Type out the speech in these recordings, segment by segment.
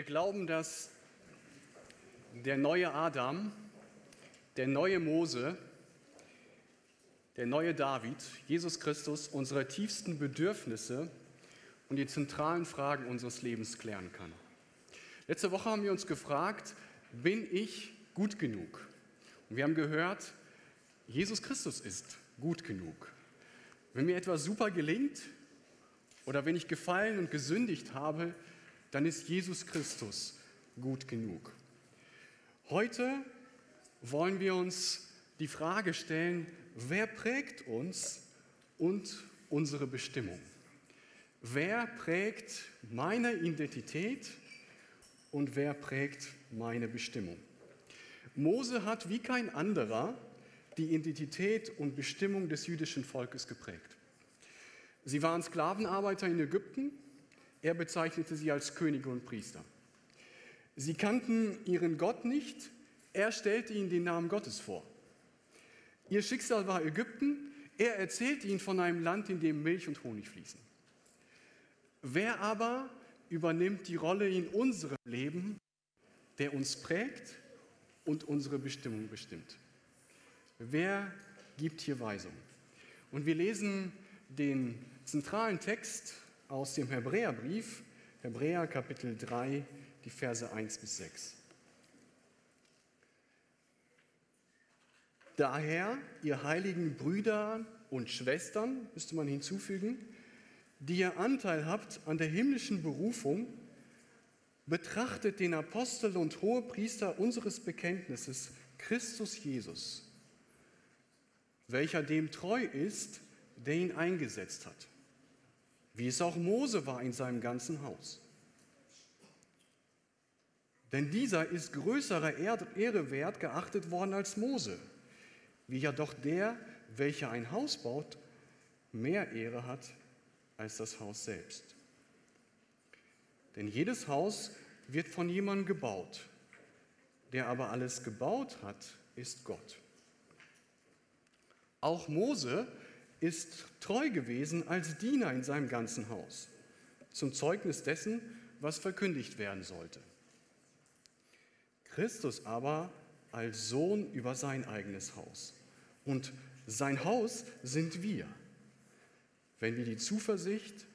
Wir glauben, dass der neue Adam, der neue Mose, der neue David, Jesus Christus, unsere tiefsten Bedürfnisse und die zentralen Fragen unseres Lebens klären kann. Letzte Woche haben wir uns gefragt, bin ich gut genug? Und wir haben gehört, Jesus Christus ist gut genug. Wenn mir etwas super gelingt oder wenn ich gefallen und gesündigt habe, dann ist Jesus Christus gut genug. Heute wollen wir uns die Frage stellen, wer prägt uns und unsere Bestimmung? Wer prägt meine Identität und wer prägt meine Bestimmung? Mose hat wie kein anderer die Identität und Bestimmung des jüdischen Volkes geprägt. Sie waren Sklavenarbeiter in Ägypten, er bezeichnete sie als Könige und Priester. Sie kannten ihren Gott nicht, er stellte ihnen den Namen Gottes vor. Ihr Schicksal war Ägypten, er erzählte ihnen von einem Land, in dem Milch und Honig fließen. Wer aber übernimmt die Rolle in unserem Leben, der uns prägt und unsere Bestimmung bestimmt? Wer gibt hier Weisung? Und wir lesen den zentralen Text aus dem Hebräerbrief, Hebräer Kapitel 3, die Verse 1 bis 6. Daher, ihr heiligen Brüder und Schwestern, müsste man hinzufügen, die ihr Anteil habt an der himmlischen Berufung, betrachtet den Apostel und Hohepriester unseres Bekenntnisses, Christus Jesus welcher dem treu ist, der ihn eingesetzt hat, wie es auch Mose war in seinem ganzen Haus. Denn dieser ist größerer Ehre wert geachtet worden als Mose, wie ja doch der, welcher ein Haus baut, mehr Ehre hat als das Haus selbst. Denn jedes Haus wird von jemandem gebaut, der aber alles gebaut hat, ist Gott. Auch Mose ist treu gewesen als Diener in seinem ganzen Haus, zum Zeugnis dessen, was verkündigt werden sollte. Christus aber als Sohn über sein eigenes Haus. Und sein Haus sind wir, wenn wir die Zuversicht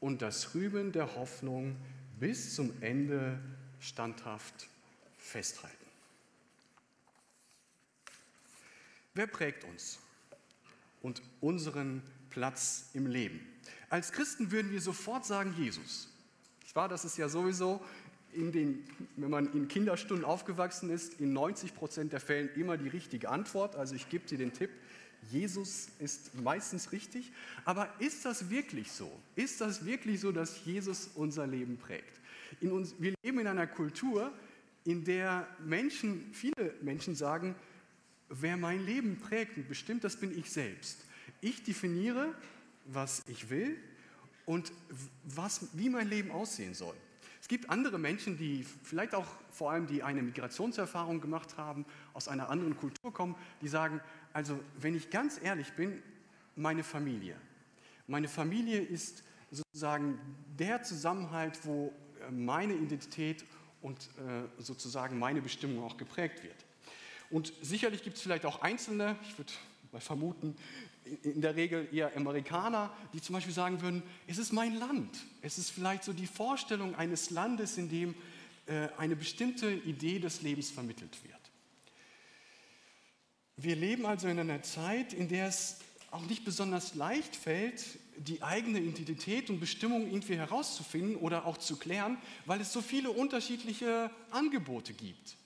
und das Rüben der Hoffnung bis zum Ende standhaft festhalten. Wer prägt uns? Und unseren Platz im Leben. Als Christen würden wir sofort sagen Jesus. Ich war, das ist ja sowieso, den, wenn man in Kinderstunden aufgewachsen ist, in 90 Prozent der Fällen immer die richtige Antwort. Also ich gebe dir den Tipp, Jesus ist meistens richtig. Aber ist das wirklich so? Ist das wirklich so, dass Jesus unser Leben prägt? Uns, wir leben in einer Kultur, in der Menschen, viele Menschen sagen, wer mein Leben prägt und bestimmt, das bin ich selbst. Ich definiere, was ich will und was, wie mein Leben aussehen soll. Es gibt andere Menschen, die vielleicht auch vor allem, die eine Migrationserfahrung gemacht haben, aus einer anderen Kultur kommen, die sagen, also wenn ich ganz ehrlich bin, meine Familie. Meine Familie ist sozusagen der Zusammenhalt, wo äh, meine Identität und äh, sozusagen meine Bestimmung auch geprägt wird. Und sicherlich gibt es vielleicht auch Einzelne, ich würde mal vermuten, in der Regel eher Amerikaner, die zum Beispiel sagen würden, es ist mein Land. Es ist vielleicht so die Vorstellung eines Landes, in dem äh, eine bestimmte Idee des Lebens vermittelt wird. Wir leben also in einer Zeit, in der es auch nicht besonders leicht fällt, die eigene Identität und Bestimmung irgendwie herauszufinden oder auch zu klären, weil es so viele unterschiedliche Angebote gibt.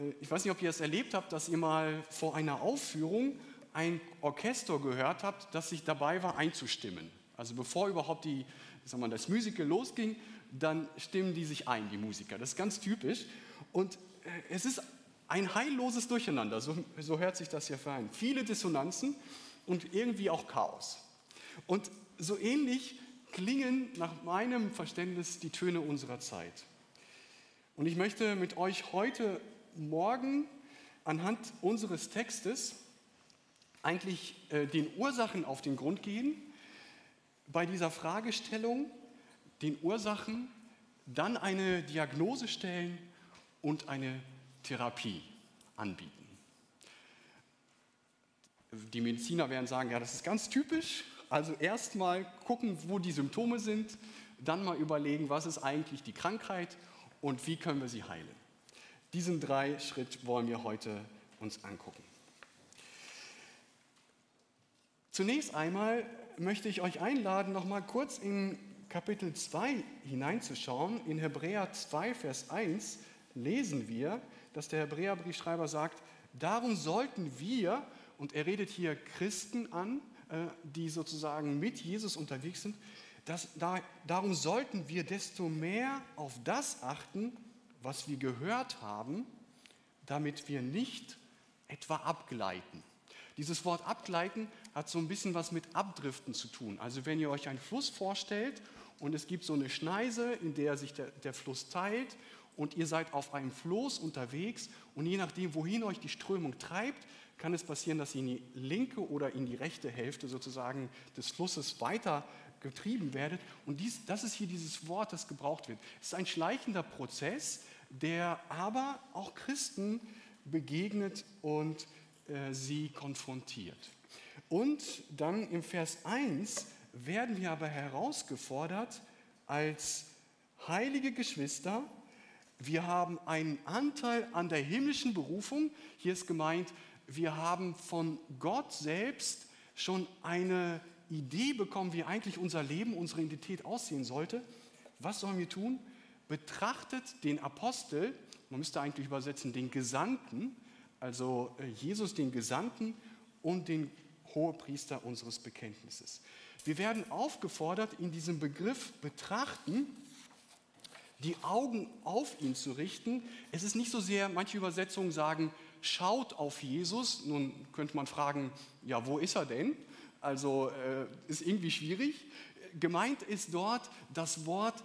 Äh, ich weiß nicht, ob ihr es erlebt habt, dass ihr mal vor einer Aufführung ein Orchester gehört habt, das sich dabei war einzustimmen. Also bevor überhaupt die, sag mal, das Musical losging, dann stimmen die sich ein, die Musiker. Das ist ganz typisch. Und äh, es ist ein heilloses Durcheinander, so, so hört sich das hier für ein. Viele Dissonanzen und irgendwie auch Chaos. Und so ähnlich klingen nach meinem Verständnis die Töne unserer Zeit. Und ich möchte mit euch heute morgen anhand unseres Textes eigentlich äh, den Ursachen auf den Grund gehen, bei dieser Fragestellung den Ursachen, dann eine Diagnose stellen und eine Therapie anbieten. Die Mediziner werden sagen, ja, das ist ganz typisch. Also erstmal gucken, wo die Symptome sind, dann mal überlegen, was ist eigentlich die Krankheit und wie können wir sie heilen. Diesen drei Schritt wollen wir heute uns angucken. Zunächst einmal möchte ich euch einladen, noch mal kurz in Kapitel 2 hineinzuschauen. In Hebräer 2, Vers 1 lesen wir, dass der Hebräerbriefschreiber sagt, darum sollten wir, und er redet hier Christen an, äh, die sozusagen mit Jesus unterwegs sind, dass, da, darum sollten wir desto mehr auf das achten, was wir gehört haben, damit wir nicht etwa abgleiten. Dieses Wort abgleiten hat so ein bisschen was mit Abdriften zu tun. Also wenn ihr euch einen Fluss vorstellt und es gibt so eine Schneise, in der sich der, der Fluss teilt und ihr seid auf einem Floß unterwegs und je nachdem, wohin euch die Strömung treibt, kann es passieren, dass ihr in die linke oder in die rechte Hälfte sozusagen des Flusses weiter getrieben werdet. Und dies, das ist hier dieses Wort, das gebraucht wird. Es ist ein schleichender Prozess, der aber auch Christen begegnet und äh, sie konfrontiert. Und dann im Vers 1 werden wir aber herausgefordert als heilige Geschwister, wir haben einen Anteil an der himmlischen Berufung. Hier ist gemeint, wir haben von Gott selbst schon eine Idee bekommen, wie eigentlich unser Leben, unsere Identität aussehen sollte. Was sollen wir tun? Betrachtet den Apostel, man müsste eigentlich übersetzen, den Gesandten, also äh, Jesus den Gesandten und den Hohepriester unseres Bekenntnisses. Wir werden aufgefordert, in diesem Begriff betrachten, die Augen auf ihn zu richten. Es ist nicht so sehr, manche Übersetzungen sagen, schaut auf Jesus. Nun könnte man fragen, ja, wo ist er denn? Also äh, ist irgendwie schwierig. Gemeint ist dort das Wort,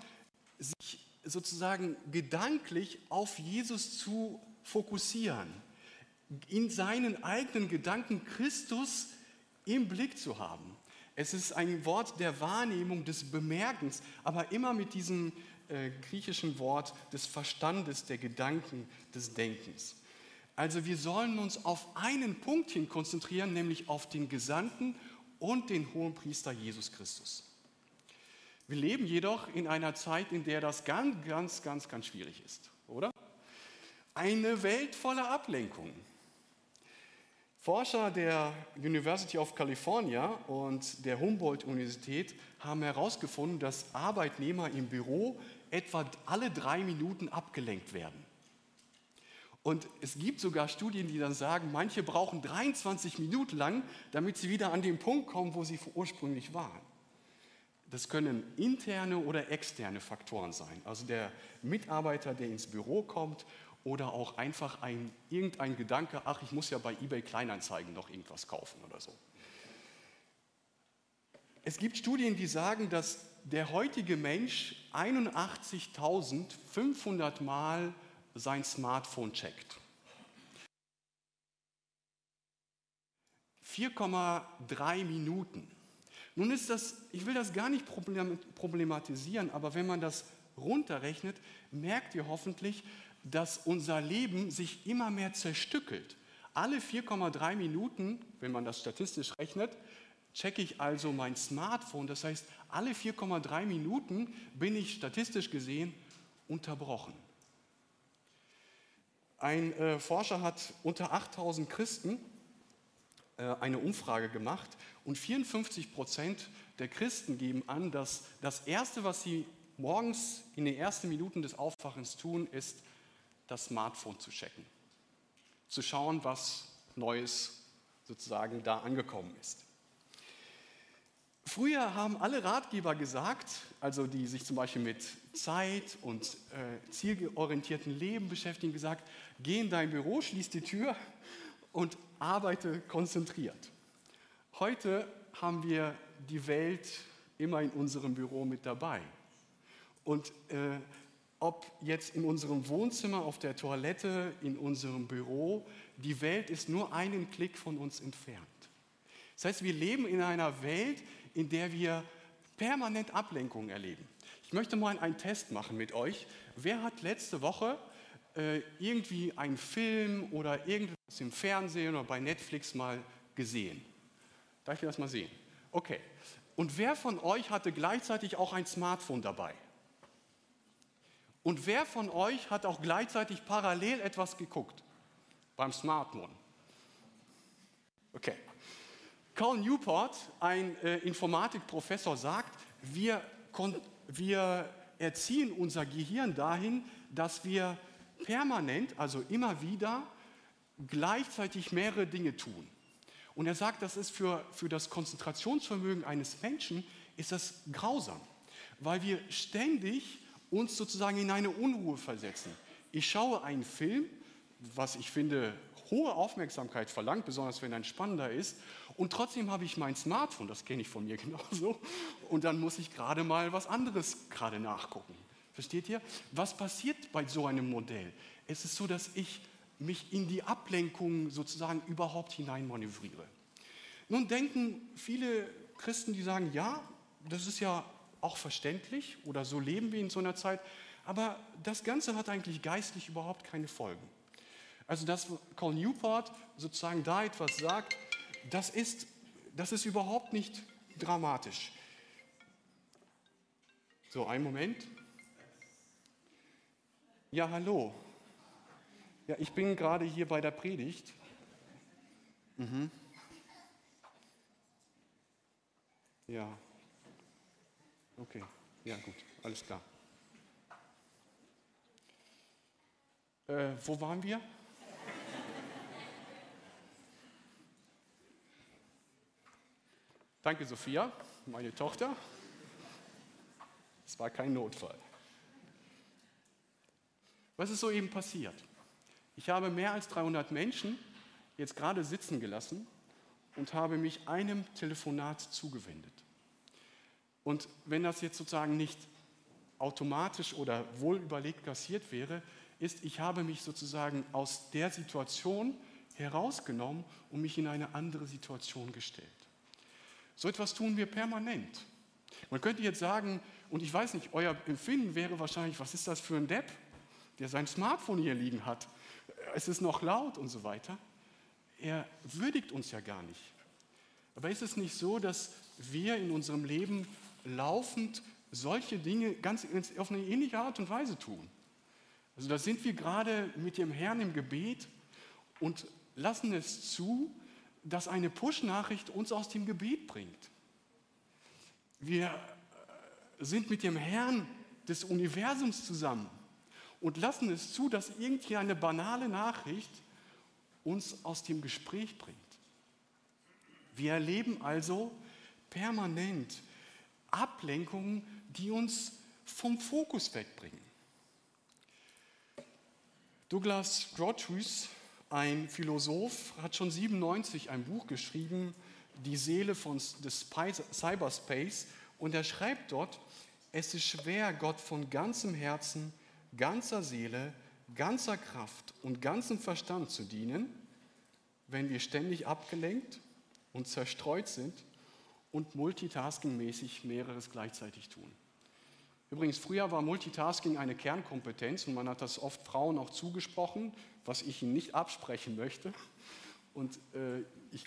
sich sozusagen gedanklich auf Jesus zu fokussieren, in seinen eigenen Gedanken Christus im Blick zu haben. Es ist ein Wort der Wahrnehmung, des Bemerkens, aber immer mit diesem äh, griechischen Wort des Verstandes, der Gedanken, des Denkens. Also wir sollen uns auf einen Punkt hin konzentrieren, nämlich auf den Gesandten und den hohen Priester Jesus Christus. Wir leben jedoch in einer Zeit, in der das ganz, ganz, ganz, ganz schwierig ist, oder? Eine Welt voller Ablenkungen. Forscher der University of California und der Humboldt-Universität haben herausgefunden, dass Arbeitnehmer im Büro etwa alle drei Minuten abgelenkt werden. Und es gibt sogar Studien, die dann sagen, manche brauchen 23 Minuten lang, damit sie wieder an den Punkt kommen, wo sie ursprünglich waren. Das können interne oder externe Faktoren sein. Also der Mitarbeiter, der ins Büro kommt oder auch einfach ein, irgendein Gedanke, ach, ich muss ja bei eBay Kleinanzeigen noch irgendwas kaufen oder so. Es gibt Studien, die sagen, dass der heutige Mensch 81.500 Mal sein Smartphone checkt. 4,3 Minuten. Nun ist das, ich will das gar nicht problematisieren, aber wenn man das runterrechnet, merkt ihr hoffentlich, dass unser Leben sich immer mehr zerstückelt. Alle 4,3 Minuten, wenn man das statistisch rechnet, checke ich also mein Smartphone. Das heißt, alle 4,3 Minuten bin ich statistisch gesehen unterbrochen. Ein äh, Forscher hat unter 8000 Christen eine Umfrage gemacht und 54 Prozent der Christen geben an, dass das Erste, was sie morgens in den ersten Minuten des Aufwachens tun, ist, das Smartphone zu checken. Zu schauen, was Neues sozusagen da angekommen ist. Früher haben alle Ratgeber gesagt, also die sich zum Beispiel mit Zeit und äh, zielorientierten Leben beschäftigen, gesagt, geh in dein Büro, schließ die Tür und arbeite konzentriert. Heute haben wir die Welt immer in unserem Büro mit dabei. Und äh, ob jetzt in unserem Wohnzimmer, auf der Toilette, in unserem Büro, die Welt ist nur einen Klick von uns entfernt. Das heißt, wir leben in einer Welt, in der wir permanent Ablenkungen erleben. Ich möchte mal einen Test machen mit euch. Wer hat letzte Woche äh, irgendwie einen Film oder irgendwas im Fernsehen oder bei Netflix mal gesehen? Darf ich das mal sehen? Okay. Und wer von euch hatte gleichzeitig auch ein Smartphone dabei? Und wer von euch hat auch gleichzeitig parallel etwas geguckt beim Smartphone? Okay. Carl Newport, ein äh, Informatikprofessor, sagt, wir, wir erziehen unser Gehirn dahin, dass wir permanent, also immer wieder, gleichzeitig mehrere Dinge tun. Und er sagt, das ist für, für das Konzentrationsvermögen eines Menschen ist das grausam, weil wir ständig uns sozusagen in eine Unruhe versetzen. Ich schaue einen Film, was ich finde hohe Aufmerksamkeit verlangt, besonders wenn ein spannender ist, und trotzdem habe ich mein Smartphone, das kenne ich von mir genauso, und dann muss ich gerade mal was anderes gerade nachgucken. Versteht ihr? Was passiert bei so einem Modell? Es ist so, dass ich mich in die Ablenkung sozusagen überhaupt hineinmanövriere. Nun denken viele Christen, die sagen, ja, das ist ja auch verständlich oder so leben wir in so einer Zeit, aber das Ganze hat eigentlich geistlich überhaupt keine Folgen. Also dass Carl Newport sozusagen da etwas sagt, das ist, das ist überhaupt nicht dramatisch. So, einen Moment. Ja, hallo. Ja, ich bin gerade hier bei der Predigt. Mhm. Ja. Okay, ja gut, alles klar. Äh, wo waren wir? Danke, Sophia, meine Tochter. Es war kein Notfall. Was ist soeben passiert? Ich habe mehr als 300 Menschen jetzt gerade sitzen gelassen und habe mich einem Telefonat zugewendet. Und wenn das jetzt sozusagen nicht automatisch oder wohl überlegt kassiert wäre, ist, ich habe mich sozusagen aus der Situation herausgenommen und mich in eine andere Situation gestellt. So etwas tun wir permanent. Man könnte jetzt sagen, und ich weiß nicht, euer Empfinden wäre wahrscheinlich, was ist das für ein Depp, der sein Smartphone hier liegen hat. Es ist noch laut und so weiter. Er würdigt uns ja gar nicht. Aber ist es nicht so, dass wir in unserem Leben laufend solche Dinge ganz auf eine ähnliche Art und Weise tun? Also da sind wir gerade mit dem Herrn im Gebet und lassen es zu, dass eine Push-Nachricht uns aus dem Gebet bringt. Wir äh, sind mit dem Herrn des Universums zusammen und lassen es zu, dass irgendwie eine banale Nachricht uns aus dem Gespräch bringt. Wir erleben also permanent Ablenkungen, die uns vom Fokus wegbringen. Douglas Grotius, ein Philosoph, hat schon 97 ein Buch geschrieben, Die Seele von, des Cyberspace, und er schreibt dort, es ist schwer, Gott von ganzem Herzen, ganzer Seele, ganzer Kraft und ganzem Verstand zu dienen, wenn wir ständig abgelenkt und zerstreut sind und multitaskingmäßig mehreres gleichzeitig tun. Übrigens, früher war Multitasking eine Kernkompetenz und man hat das oft Frauen auch zugesprochen, was ich ihnen nicht absprechen möchte. Und äh, ich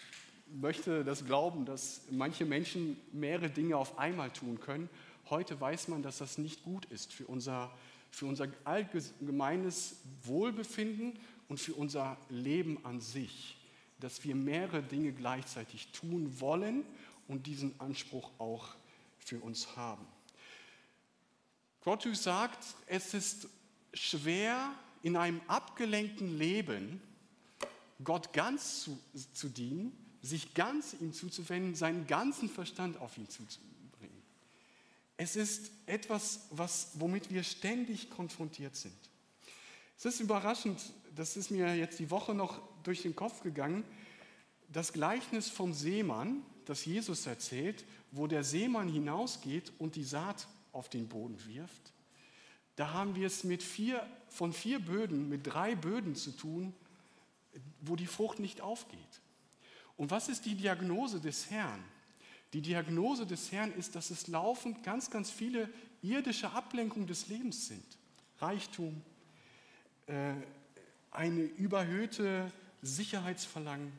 möchte das glauben, dass manche Menschen mehrere Dinge auf einmal tun können. Heute weiß man, dass das nicht gut ist für unser, für unser allgemeines Wohlbefinden und für unser Leben an sich, dass wir mehrere Dinge gleichzeitig tun wollen und diesen Anspruch auch für uns haben. Grotius sagt, es ist schwer in einem abgelenkten Leben Gott ganz zu, zu dienen, sich ganz ihm zuzuwenden, seinen ganzen Verstand auf ihn zuzubringen. Es ist etwas, was, womit wir ständig konfrontiert sind. Es ist überraschend, das ist mir jetzt die Woche noch durch den Kopf gegangen, das Gleichnis vom Seemann, das Jesus erzählt, wo der Seemann hinausgeht und die Saat auf den Boden wirft, da haben wir es mit vier, von vier Böden, mit drei Böden zu tun, wo die Frucht nicht aufgeht. Und was ist die Diagnose des Herrn? Die Diagnose des Herrn ist, dass es laufend ganz, ganz viele irdische Ablenkung des Lebens sind. Reichtum, äh, eine überhöhte Sicherheitsverlangen,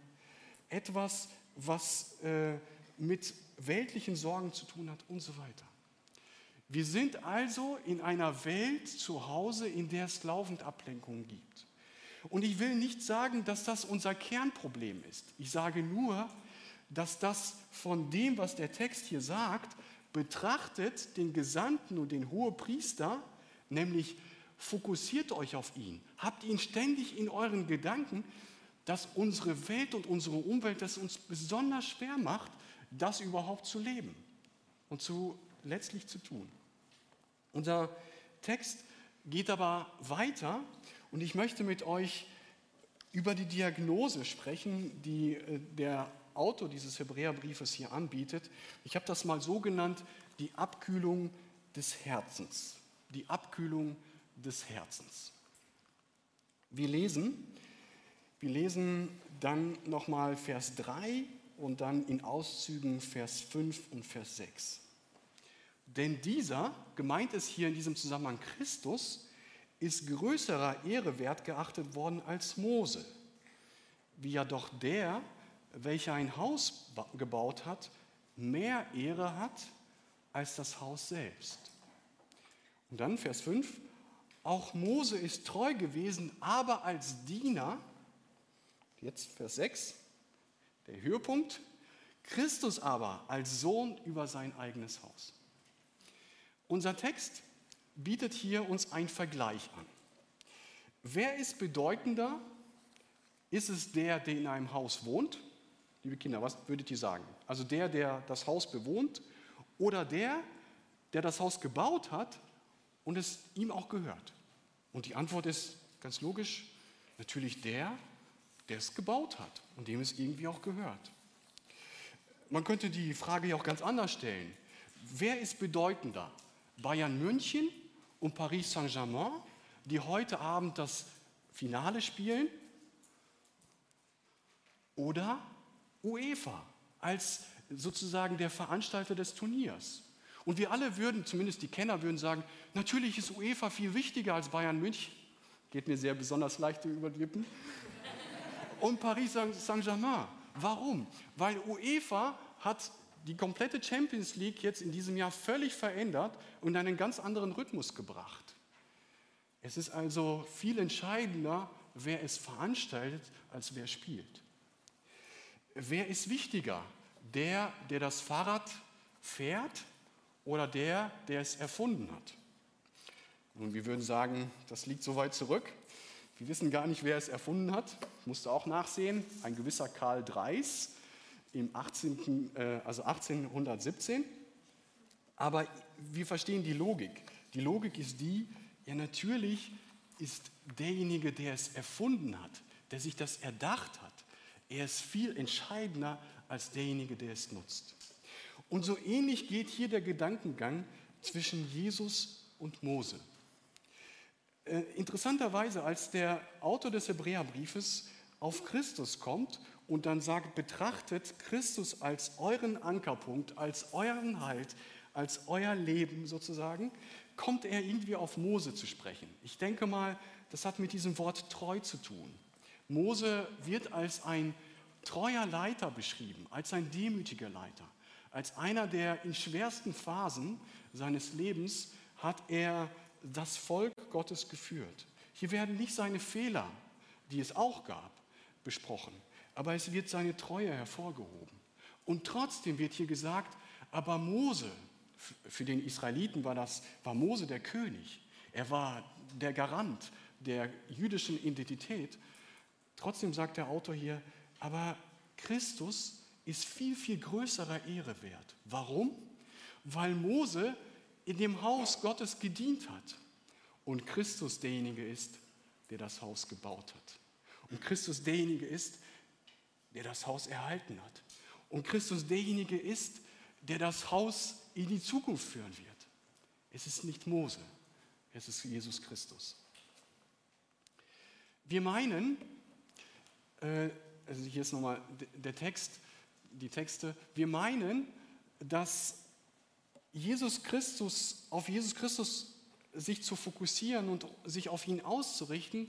etwas, was äh, mit weltlichen Sorgen zu tun hat und so weiter. Wir sind also in einer Welt zu Hause, in der es laufend Ablenkungen gibt. Und ich will nicht sagen, dass das unser Kernproblem ist. Ich sage nur, dass das von dem, was der Text hier sagt, betrachtet den Gesandten und den Hohepriester, nämlich fokussiert euch auf ihn, habt ihn ständig in euren Gedanken, dass unsere Welt und unsere Umwelt das uns besonders schwer macht, das überhaupt zu leben und zu, letztlich zu tun. Unser Text geht aber weiter und ich möchte mit euch über die Diagnose sprechen, die äh, der Autor dieses Hebräerbriefes hier anbietet. Ich habe das mal so genannt, die Abkühlung des Herzens. Die Abkühlung des Herzens. Wir lesen, wir lesen dann nochmal Vers 3 und dann in Auszügen Vers 5 und Vers 6. Denn dieser, gemeint ist hier in diesem Zusammenhang Christus, ist größerer Ehre wert geachtet worden als Mose, wie ja doch der, welcher ein Haus gebaut hat, mehr Ehre hat als das Haus selbst. Und dann Vers 5, auch Mose ist treu gewesen, aber als Diener, jetzt Vers 6, der Höhepunkt, Christus aber als Sohn über sein eigenes Haus. Unser Text bietet hier uns einen Vergleich an. Wer ist bedeutender? Ist es der, der in einem Haus wohnt? Liebe Kinder, was würdet ihr sagen? Also der, der das Haus bewohnt oder der, der das Haus gebaut hat und es ihm auch gehört? Und die Antwort ist ganz logisch, natürlich der, der es gebaut hat und dem es irgendwie auch gehört. Man könnte die Frage ja auch ganz anders stellen. Wer ist bedeutender? Bayern München und Paris Saint-Germain, die heute Abend das Finale spielen, oder UEFA als sozusagen der Veranstalter des Turniers. Und wir alle würden, zumindest die Kenner würden sagen, natürlich ist UEFA viel wichtiger als Bayern München. Geht mir sehr besonders leicht über die Lippen. Und Paris Saint-Germain. Warum? Weil UEFA hat die komplette Champions League jetzt in diesem Jahr völlig verändert und einen ganz anderen Rhythmus gebracht. Es ist also viel entscheidender, wer es veranstaltet, als wer spielt. Wer ist wichtiger? Der, der das Fahrrad fährt oder der, der es erfunden hat? Und wir würden sagen, das liegt so weit zurück. Wir wissen gar nicht, wer es erfunden hat. Musste auch nachsehen. Ein gewisser Karl Dreis im 18., äh, also 1817. Aber wir verstehen die Logik. Die Logik ist die, ja natürlich ist derjenige, der es erfunden hat, der sich das erdacht hat, er ist viel entscheidender als derjenige, der es nutzt. Und so ähnlich geht hier der Gedankengang zwischen Jesus und Mose. Äh, interessanterweise, als der Autor des Hebräerbriefes auf Christus kommt und dann sagt, betrachtet Christus als euren Ankerpunkt, als euren Halt, als euer Leben sozusagen, kommt er irgendwie auf Mose zu sprechen. Ich denke mal, das hat mit diesem Wort treu zu tun. Mose wird als ein treuer Leiter beschrieben, als ein demütiger Leiter, als einer, der in schwersten Phasen seines Lebens hat er das Volk Gottes geführt. Hier werden nicht seine Fehler, die es auch gab, besprochen, aber es wird seine Treue hervorgehoben. Und trotzdem wird hier gesagt, aber Mose, für den Israeliten war das, war Mose der König. Er war der Garant der jüdischen Identität. Trotzdem sagt der Autor hier, aber Christus ist viel, viel größerer Ehre wert. Warum? Weil Mose in dem Haus Gottes gedient hat und Christus derjenige ist, der das Haus gebaut hat. Und Christus derjenige ist, der das Haus erhalten hat. Und Christus derjenige ist, der das Haus in die Zukunft führen wird. Es ist nicht Mose, es ist Jesus Christus. Wir meinen, also hier ist nochmal der Text, die Texte, wir meinen, dass Jesus Christus, auf Jesus Christus sich zu fokussieren und sich auf ihn auszurichten,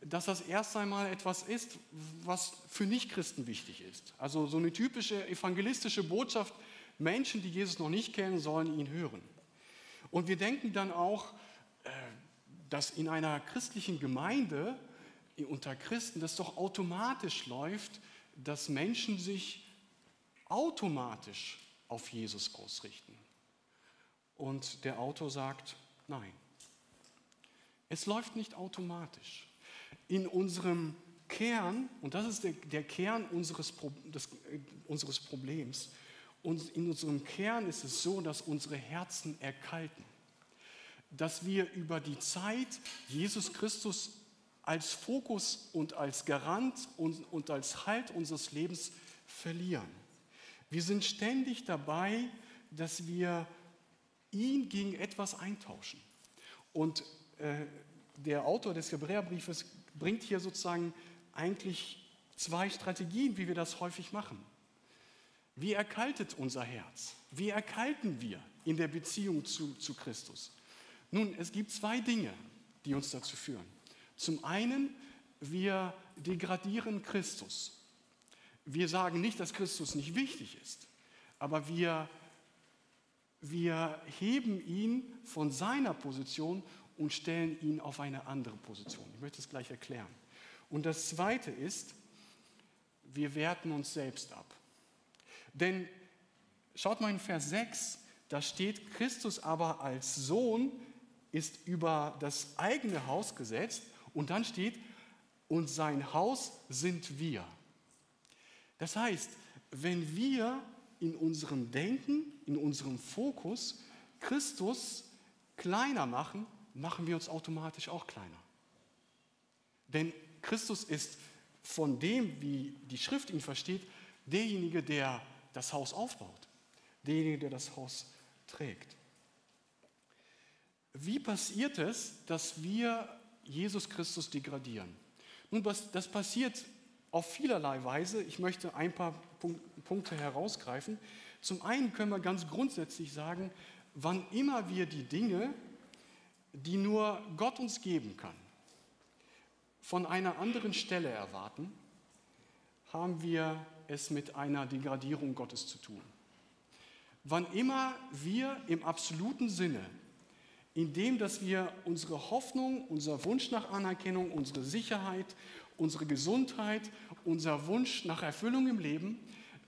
dass das erst einmal etwas ist, was für Nichtchristen wichtig ist. Also so eine typische evangelistische Botschaft, Menschen, die Jesus noch nicht kennen, sollen ihn hören. Und wir denken dann auch, äh, dass in einer christlichen Gemeinde unter Christen das doch automatisch läuft, dass Menschen sich automatisch auf Jesus ausrichten. Und der Autor sagt, nein, es läuft nicht automatisch. In unserem Kern, und das ist der, der Kern unseres, des, äh, unseres Problems, und in unserem Kern ist es so, dass unsere Herzen erkalten, dass wir über die Zeit Jesus Christus als Fokus und als Garant und, und als Halt unseres Lebens verlieren. Wir sind ständig dabei, dass wir ihn gegen etwas eintauschen. Und äh, der Autor des Hebräerbriefes bringt hier sozusagen eigentlich zwei Strategien, wie wir das häufig machen. Wie erkaltet unser Herz? Wie erkalten wir in der Beziehung zu, zu Christus? Nun, es gibt zwei Dinge, die uns dazu führen. Zum einen, wir degradieren Christus. Wir sagen nicht, dass Christus nicht wichtig ist, aber wir, wir heben ihn von seiner Position und stellen ihn auf eine andere Position. Ich möchte es gleich erklären. Und das Zweite ist, wir werten uns selbst ab. Denn schaut mal in Vers 6, da steht, Christus aber als Sohn ist über das eigene Haus gesetzt und dann steht, und sein Haus sind wir. Das heißt, wenn wir in unserem Denken, in unserem Fokus Christus kleiner machen, machen wir uns automatisch auch kleiner. Denn Christus ist von dem, wie die Schrift ihn versteht, derjenige, der das Haus aufbaut, derjenige, der das Haus trägt. Wie passiert es, dass wir Jesus Christus degradieren. Nun, das passiert auf vielerlei Weise. Ich möchte ein paar Punkte herausgreifen. Zum einen können wir ganz grundsätzlich sagen, wann immer wir die Dinge, die nur Gott uns geben kann, von einer anderen Stelle erwarten, haben wir es mit einer Degradierung Gottes zu tun. Wann immer wir im absoluten Sinne indem dass wir unsere Hoffnung, unser Wunsch nach Anerkennung, unsere Sicherheit, unsere Gesundheit, unser Wunsch nach Erfüllung im Leben,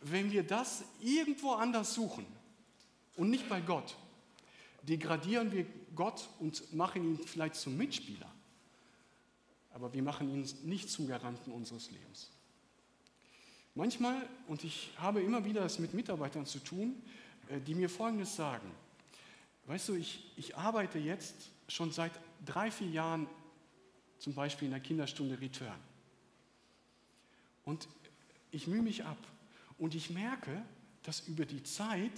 wenn wir das irgendwo anders suchen und nicht bei Gott, degradieren wir Gott und machen ihn vielleicht zum Mitspieler, aber wir machen ihn nicht zum Garanten unseres Lebens. Manchmal, und ich habe immer wieder es mit Mitarbeitern zu tun, äh, die mir Folgendes sagen, Weißt du, ich, ich arbeite jetzt schon seit drei, vier Jahren zum Beispiel in der Kinderstunde Return. Und ich mühe mich ab. Und ich merke, dass über die Zeit,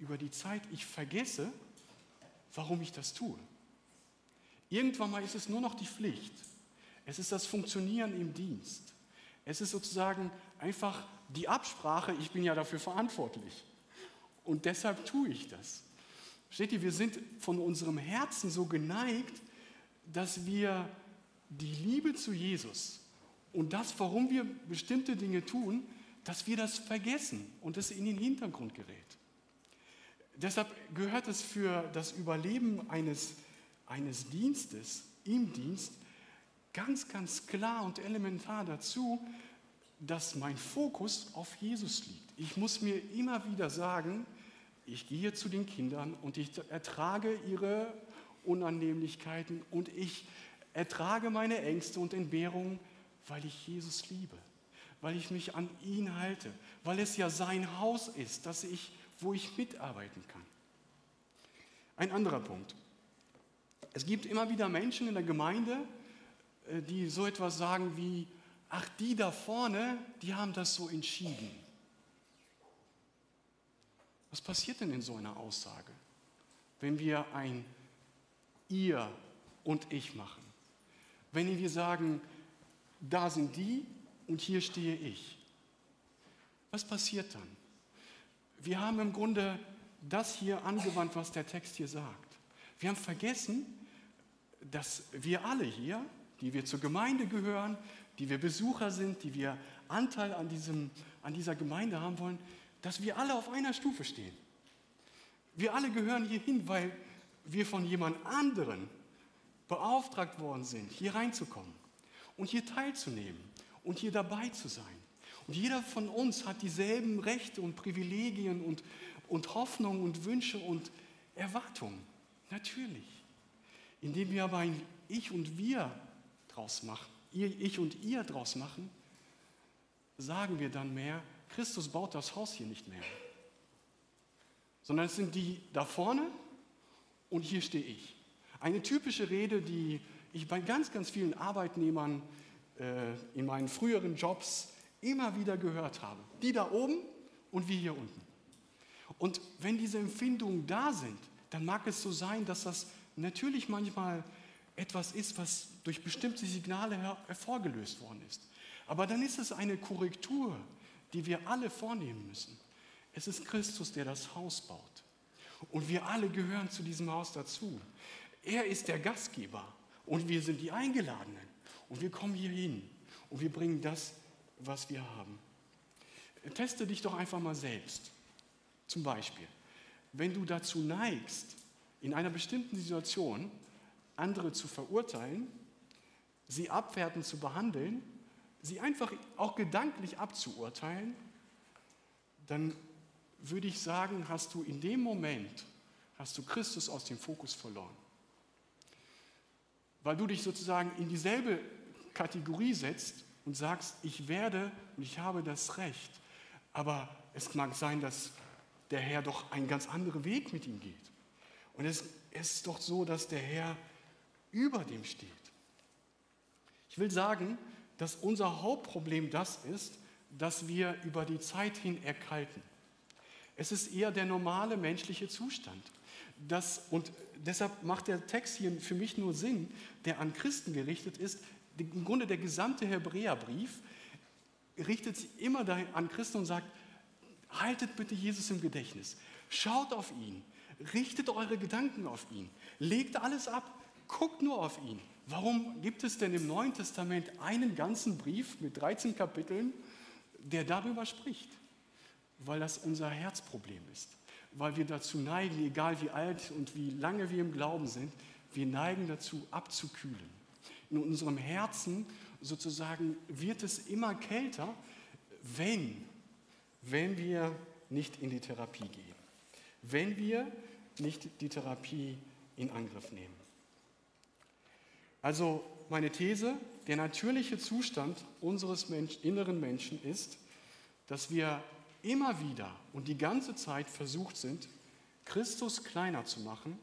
über die Zeit ich vergesse, warum ich das tue. Irgendwann mal ist es nur noch die Pflicht. Es ist das Funktionieren im Dienst. Es ist sozusagen einfach die Absprache, ich bin ja dafür verantwortlich. Und deshalb tue ich das. Steht ihr, wir sind von unserem Herzen so geneigt, dass wir die Liebe zu Jesus und das, warum wir bestimmte Dinge tun, dass wir das vergessen und es in den Hintergrund gerät. Deshalb gehört es für das Überleben eines, eines Dienstes im Dienst ganz, ganz klar und elementar dazu, dass mein Fokus auf Jesus liegt. Ich muss mir immer wieder sagen, ich gehe zu den Kindern und ich ertrage ihre Unannehmlichkeiten und ich ertrage meine Ängste und Entbehrungen, weil ich Jesus liebe, weil ich mich an ihn halte, weil es ja sein Haus ist, dass ich, wo ich mitarbeiten kann. Ein anderer Punkt. Es gibt immer wieder Menschen in der Gemeinde, äh, die so etwas sagen wie, ach, die da vorne, die haben das so entschieden. Was passiert denn in so einer Aussage, wenn wir ein ihr und ich machen? Wenn wir sagen, da sind die und hier stehe ich. Was passiert dann? Wir haben im Grunde das hier angewandt, was der Text hier sagt. Wir haben vergessen, dass wir alle hier, die wir zur Gemeinde gehören, die wir Besucher sind, die wir Anteil an, diesem, an dieser Gemeinde haben wollen, dass wir alle auf einer Stufe stehen. Wir alle gehören hier hin, weil wir von jemand anderen beauftragt worden sind, hier reinzukommen und hier teilzunehmen und hier dabei zu sein. Und jeder von uns hat dieselben Rechte und Privilegien und, und Hoffnungen und Wünsche und Erwartungen. Natürlich. Indem wir aber ein Ich und Wir draus machen, Ich und ihr draus machen, sagen wir dann mehr, Christus baut das Haus hier nicht mehr. Sondern es sind die da vorne und hier stehe ich. Eine typische Rede, die ich bei ganz, ganz vielen Arbeitnehmern äh, in meinen früheren Jobs immer wieder gehört habe. Die da oben und wir hier unten. Und wenn diese Empfindungen da sind, dann mag es so sein, dass das natürlich manchmal etwas ist, was durch bestimmte Signale hervorgelöst worden ist. Aber dann ist es eine Korrektur, die wir alle vornehmen müssen. Es ist Christus, der das Haus baut. Und wir alle gehören zu diesem Haus dazu. Er ist der Gastgeber und wir sind die Eingeladenen. Und wir kommen hier hin und wir bringen das, was wir haben. Teste dich doch einfach mal selbst. Zum Beispiel, wenn du dazu neigst, in einer bestimmten Situation andere zu verurteilen, sie abwertend zu behandeln, sie einfach auch gedanklich abzuurteilen, dann würde ich sagen, hast du in dem Moment, hast du Christus aus dem Fokus verloren. Weil du dich sozusagen in dieselbe Kategorie setzt und sagst, ich werde und ich habe das Recht. Aber es mag sein, dass der Herr doch einen ganz anderen Weg mit ihm geht. Und es, es ist doch so, dass der Herr über dem steht. Ich will sagen, dass unser Hauptproblem das ist, dass wir über die Zeit hin erkalten. Es ist eher der normale menschliche Zustand. Das, und deshalb macht der Text hier für mich nur Sinn, der an Christen gerichtet ist, im Grunde der gesamte Hebräerbrief richtet sich immer an Christen und sagt, haltet bitte Jesus im Gedächtnis, schaut auf ihn, richtet eure Gedanken auf ihn, legt alles ab, guckt nur auf ihn. Warum gibt es denn im Neuen Testament einen ganzen Brief mit 13 Kapiteln, der darüber spricht? Weil das unser Herzproblem ist. Weil wir dazu neigen, egal wie alt und wie lange wir im Glauben sind, wir neigen dazu abzukühlen in unserem Herzen sozusagen wird es immer kälter, wenn, wenn wir nicht in die Therapie gehen, wenn wir nicht die Therapie in Angriff nehmen. Also meine These, der natürliche Zustand unseres Mensch, inneren Menschen ist, dass wir immer wieder und die ganze Zeit versucht sind, Christus kleiner zu machen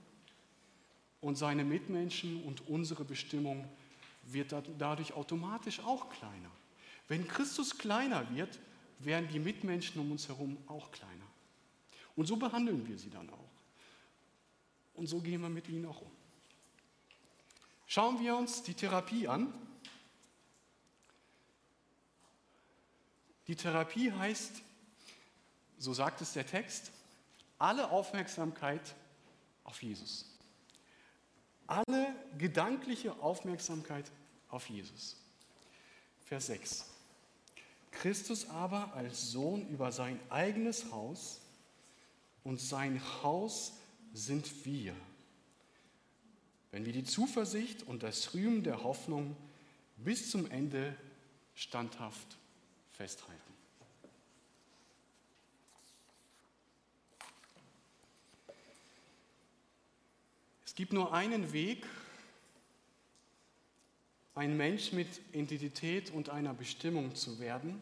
und seine Mitmenschen und unsere Bestimmung wird dadurch automatisch auch kleiner. Wenn Christus kleiner wird, werden die Mitmenschen um uns herum auch kleiner. Und so behandeln wir sie dann auch. Und so gehen wir mit ihnen auch um. Schauen wir uns die Therapie an. Die Therapie heißt, so sagt es der Text, alle Aufmerksamkeit auf Jesus alle gedankliche Aufmerksamkeit auf Jesus. Vers 6. Christus aber als Sohn über sein eigenes Haus und sein Haus sind wir. Wenn wir die Zuversicht und das Rühmen der Hoffnung bis zum Ende standhaft festhalten. Es gibt nur einen Weg, ein Mensch mit Identität und einer Bestimmung zu werden.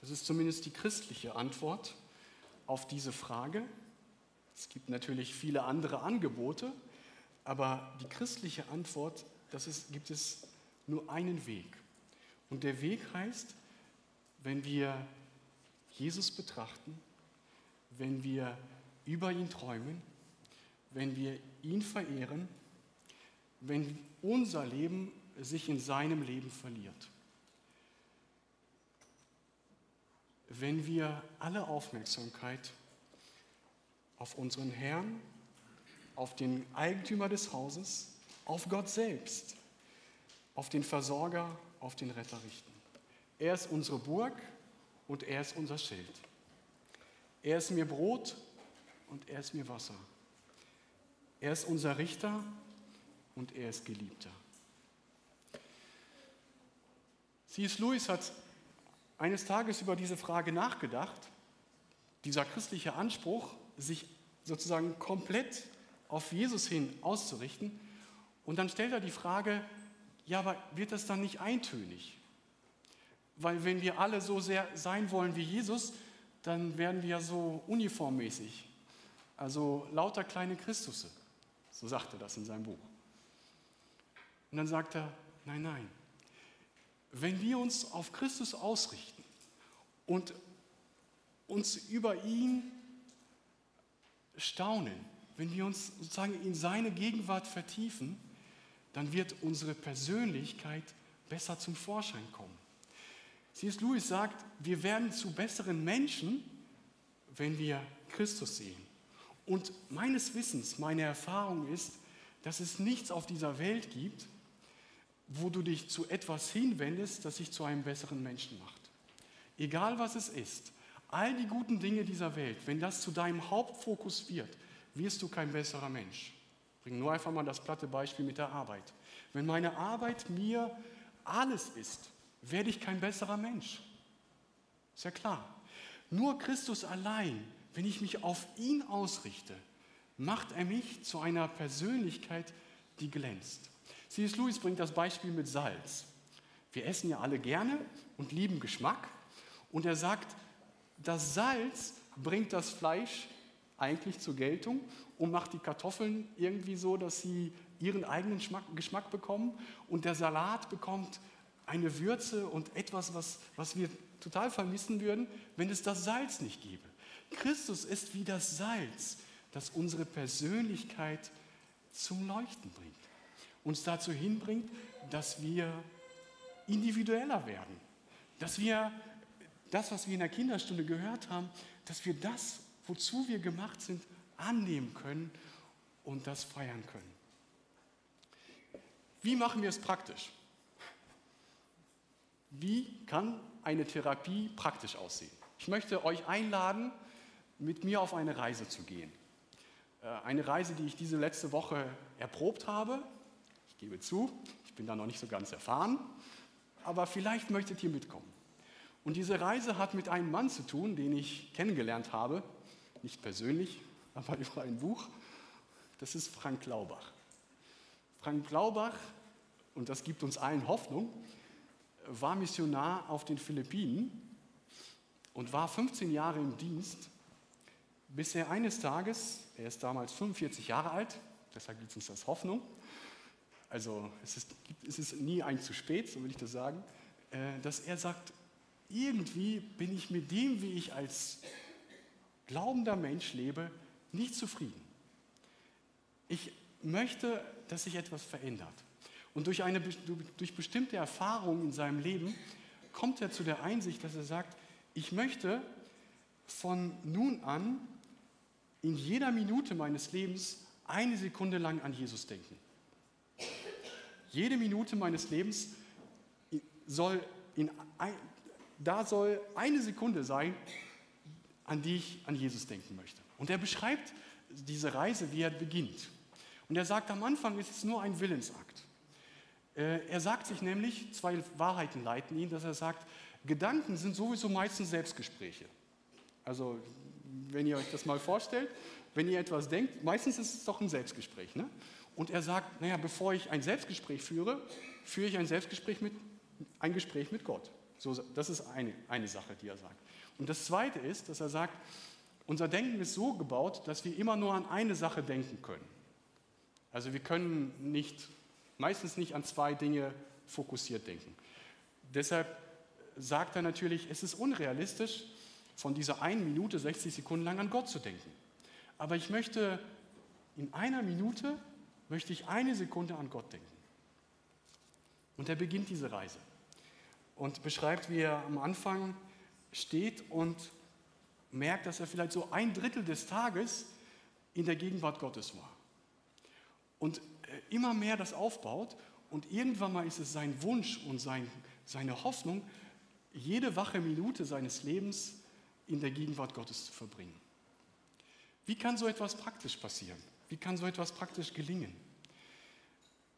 Das ist zumindest die christliche Antwort auf diese Frage. Es gibt natürlich viele andere Angebote, aber die christliche Antwort, das ist, gibt es nur einen Weg. Und der Weg heißt, wenn wir Jesus betrachten, wenn wir über ihn träumen, wenn wir ihn verehren, wenn unser Leben sich in seinem Leben verliert. Wenn wir alle Aufmerksamkeit auf unseren Herrn, auf den Eigentümer des Hauses, auf Gott selbst, auf den Versorger, auf den Retter richten. Er ist unsere Burg und er ist unser Schild. Er ist mir Brot und er ist mir Wasser. Er ist unser Richter und er ist Geliebter. C.S. Lewis hat eines Tages über diese Frage nachgedacht, dieser christliche Anspruch, sich sozusagen komplett auf Jesus hin auszurichten. Und dann stellt er die Frage, ja, aber wird das dann nicht eintönig? Weil wenn wir alle so sehr sein wollen wie Jesus, dann werden wir ja so uniformmäßig. Also lauter kleine Christusse. So sagt er das in seinem Buch. Und dann sagt er, nein, nein. Wenn wir uns auf Christus ausrichten und uns über ihn staunen, wenn wir uns sozusagen in seine Gegenwart vertiefen, dann wird unsere Persönlichkeit besser zum Vorschein kommen. C.S. Lewis sagt, wir werden zu besseren Menschen, wenn wir Christus sehen. Und meines Wissens, meine Erfahrung ist, dass es nichts auf dieser Welt gibt, wo du dich zu etwas hinwendest, das dich zu einem besseren Menschen macht. Egal was es ist, all die guten Dinge dieser Welt, wenn das zu deinem Hauptfokus wird, wirst du kein besserer Mensch. Ich bringe nur einfach mal das platte Beispiel mit der Arbeit. Wenn meine Arbeit mir alles ist, werde ich kein besserer Mensch. Ist ja klar. Nur Christus allein, wenn ich mich auf ihn ausrichte, macht er mich zu einer Persönlichkeit, die glänzt. C.S. Lewis bringt das Beispiel mit Salz. Wir essen ja alle gerne und lieben Geschmack. Und er sagt, das Salz bringt das Fleisch eigentlich zur Geltung und macht die Kartoffeln irgendwie so, dass sie ihren eigenen Geschmack bekommen und der Salat bekommt eine Würze und etwas, was, was wir total vermissen würden, wenn es das Salz nicht gäbe. Christus ist wie das Salz, das unsere Persönlichkeit zum Leuchten bringt. Uns dazu hinbringt, dass wir individueller werden. Dass wir das, was wir in der Kinderstunde gehört haben, dass wir das, wozu wir gemacht sind, annehmen können und das feiern können. Wie machen wir es praktisch? Wie kann eine Therapie praktisch aussehen? Ich möchte euch einladen, mit mir auf eine Reise zu gehen. Äh, eine Reise, die ich diese letzte Woche erprobt habe. Ich gebe zu, ich bin da noch nicht so ganz erfahren, aber vielleicht möchtet ihr mitkommen. Und diese Reise hat mit einem Mann zu tun, den ich kennengelernt habe, nicht persönlich, aber über ein Buch. Das ist Frank Laubach. Frank Laubach, und das gibt uns allen Hoffnung, war Missionar auf den Philippinen und war 15 Jahre im Dienst, bis er eines Tages, er ist damals 45 Jahre alt, deshalb gibt es uns das Hoffnung, also es ist, es ist nie ein zu spät, so will ich das sagen, äh, dass er sagt, irgendwie bin ich mit dem, wie ich als glaubender Mensch lebe, nicht zufrieden. Ich möchte, dass sich etwas verändert. Und durch, eine, durch bestimmte Erfahrungen in seinem Leben kommt er zu der Einsicht, dass er sagt, ich möchte von nun an in jeder Minute meines Lebens eine Sekunde lang an Jesus denken. Jede Minute meines Lebens soll in, da soll eine Sekunde sein, an die ich an Jesus denken möchte. Und er beschreibt diese Reise, wie er beginnt. Und er sagt, am Anfang ist es nur ein Willensakt. Äh, er sagt sich nämlich, zwei Wahrheiten leiten ihn, dass er sagt, Gedanken sind sowieso meistens Selbstgespräche. Also, wenn ihr euch das mal vorstellt, wenn ihr etwas denkt, meistens ist es doch ein Selbstgespräch. Ne? Und er sagt, naja, bevor ich ein Selbstgespräch führe, führe ich ein Selbstgespräch mit, ein Gespräch mit Gott. So, das ist eine, eine Sache, die er sagt. Und das Zweite ist, dass er sagt, unser Denken ist so gebaut, dass wir immer nur an eine Sache denken können. Also wir können nicht meistens nicht an zwei Dinge fokussiert denken. Deshalb sagt er natürlich, es ist unrealistisch, von dieser einen Minute 60 Sekunden lang an Gott zu denken. Aber ich möchte in einer Minute, möchte ich eine Sekunde an Gott denken. Und er beginnt diese Reise und beschreibt, wie er am Anfang steht und merkt, dass er vielleicht so ein Drittel des Tages in der Gegenwart Gottes war. Und äh, immer mehr das aufbaut und irgendwann mal ist es sein Wunsch und sein, seine Hoffnung, jede wache Minute seines Lebens in der Gegenwart Gottes zu verbringen. Wie kann so etwas praktisch passieren? Wie kann so etwas praktisch gelingen?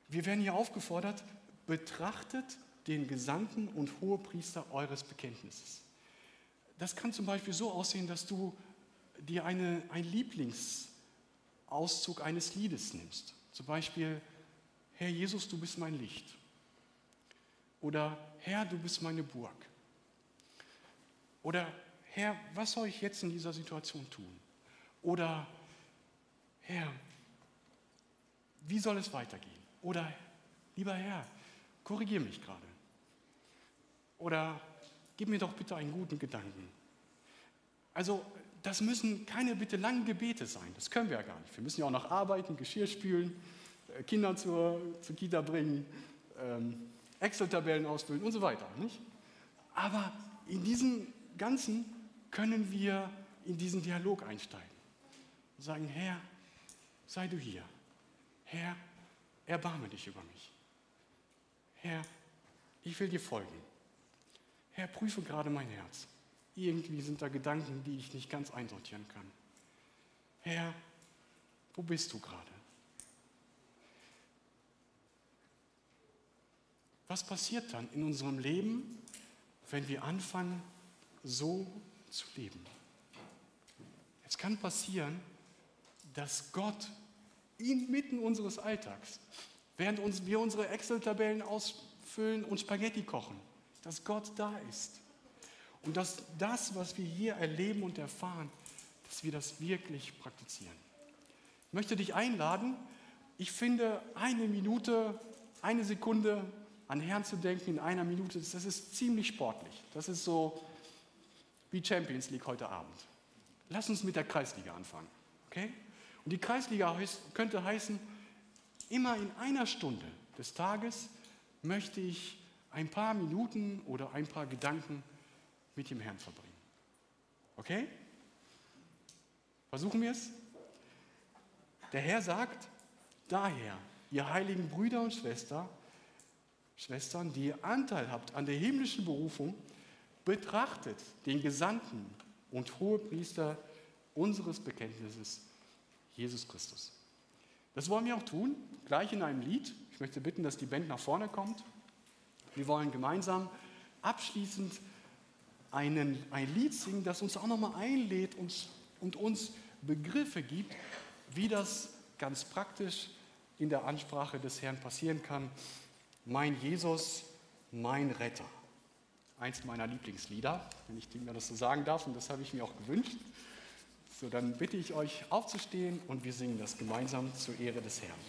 Wir werden hier aufgefordert, betrachtet den Gesandten und Hohepriester eures Bekenntnisses. Das kann zum Beispiel so aussehen, dass du dir eine, ein Lieblingsauszug eines Liedes nimmst. Zum Beispiel, Herr Jesus, du bist mein Licht. Oder Herr, du bist meine Burg. Oder Herr, was soll ich jetzt in dieser Situation tun? Oder Herr, wie soll es weitergehen? Oder lieber Herr, korrigiere mich gerade. Oder gib mir doch bitte einen guten Gedanken. Also das müssen keine bitte langen Gebete sein, das können wir ja gar nicht. Wir müssen ja auch noch arbeiten, Geschirr spülen, äh, Kinder zur, zur Kita bringen, ähm, Excel-Tabellen ausfüllen und so weiter. Nicht? Aber in diesem Ganzen können wir in diesen Dialog einsteigen und sagen, Herr, sei du hier. Herr, erbarme dich über mich. Herr, ich will dir folgen. Herr, prüfe gerade mein Herz. Irgendwie sind da Gedanken, die ich nicht ganz einsortieren kann. Herr, wo bist du gerade? Was passiert dann in unserem Leben, wenn wir anfangen, so zu leben? Es kann passieren, dass Gott inmitten unseres Alltags, während wir unsere Excel-Tabellen ausfüllen und Spaghetti kochen, dass Gott da ist. Und dass das, was wir hier erleben und erfahren, dass wir das wirklich praktizieren. Ich möchte dich einladen, ich finde, eine Minute, eine Sekunde an Herrn zu denken in einer Minute, das ist ziemlich sportlich. Das ist so wie Champions League heute Abend. Lass uns mit der Kreisliga anfangen. Okay? Und die Kreisliga könnte heißen, immer in einer Stunde des Tages möchte ich ein paar Minuten oder ein paar Gedanken mit dem Herrn verbringen. Okay? Versuchen wir es? Der Herr sagt, daher, ihr heiligen Brüder und Schwester, Schwestern, die ihr Anteil habt an der himmlischen Berufung, betrachtet den Gesandten und Hohepriester unseres Bekenntnisses, Jesus Christus. Das wollen wir auch tun, gleich in einem Lied. Ich möchte bitten, dass die Band nach vorne kommt. Wir wollen gemeinsam abschließend einen, ein Lied singen, das uns auch nochmal einlädt und, und uns Begriffe gibt, wie das ganz praktisch in der Ansprache des Herrn passieren kann. Mein Jesus, mein Retter. Eins meiner Lieblingslieder, wenn ich mir das so sagen darf, und das habe ich mir auch gewünscht. So, dann bitte ich euch aufzustehen und wir singen das gemeinsam zur Ehre des Herrn.